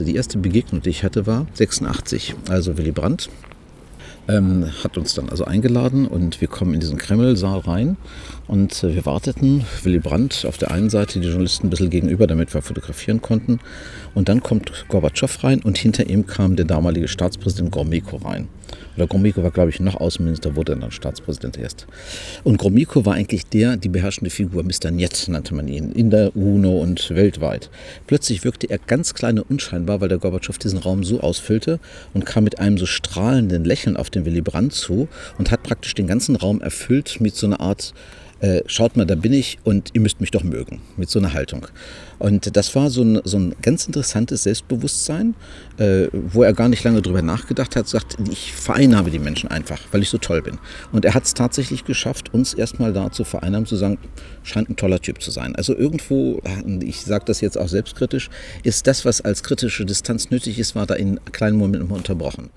Die erste Begegnung, die ich hatte, war 86. Also Willy Brandt ähm, hat uns dann also eingeladen und wir kommen in diesen Kreml-Saal rein und äh, wir warteten. Willy Brandt auf der einen Seite, die Journalisten ein bisschen gegenüber, damit wir fotografieren konnten. Und dann kommt Gorbatschow rein und hinter ihm kam der damalige Staatspräsident Gromyko rein. Oder Gromyko war, glaube ich, noch Außenminister, wurde dann Staatspräsident erst. Und Gromyko war eigentlich der, die beherrschende Figur, Mr. Niet nannte man ihn, in der UNO und weltweit. Plötzlich wirkte er ganz klein und unscheinbar, weil der Gorbatschow diesen Raum so ausfüllte und kam mit einem so strahlenden Lächeln auf den Willy Brandt zu und hat praktisch den ganzen Raum erfüllt mit so einer Art äh, schaut mal, da bin ich und ihr müsst mich doch mögen, mit so einer Haltung. Und das war so ein, so ein ganz interessantes Selbstbewusstsein, äh, wo er gar nicht lange drüber nachgedacht hat, sagt, ich vereinnahme die Menschen einfach, weil ich so toll bin. Und er hat es tatsächlich geschafft, uns erstmal da zu vereinnahmen, zu sagen, scheint ein toller Typ zu sein. Also irgendwo, ich sage das jetzt auch selbstkritisch, ist das, was als kritische Distanz nötig ist, war da in kleinen Momenten unterbrochen.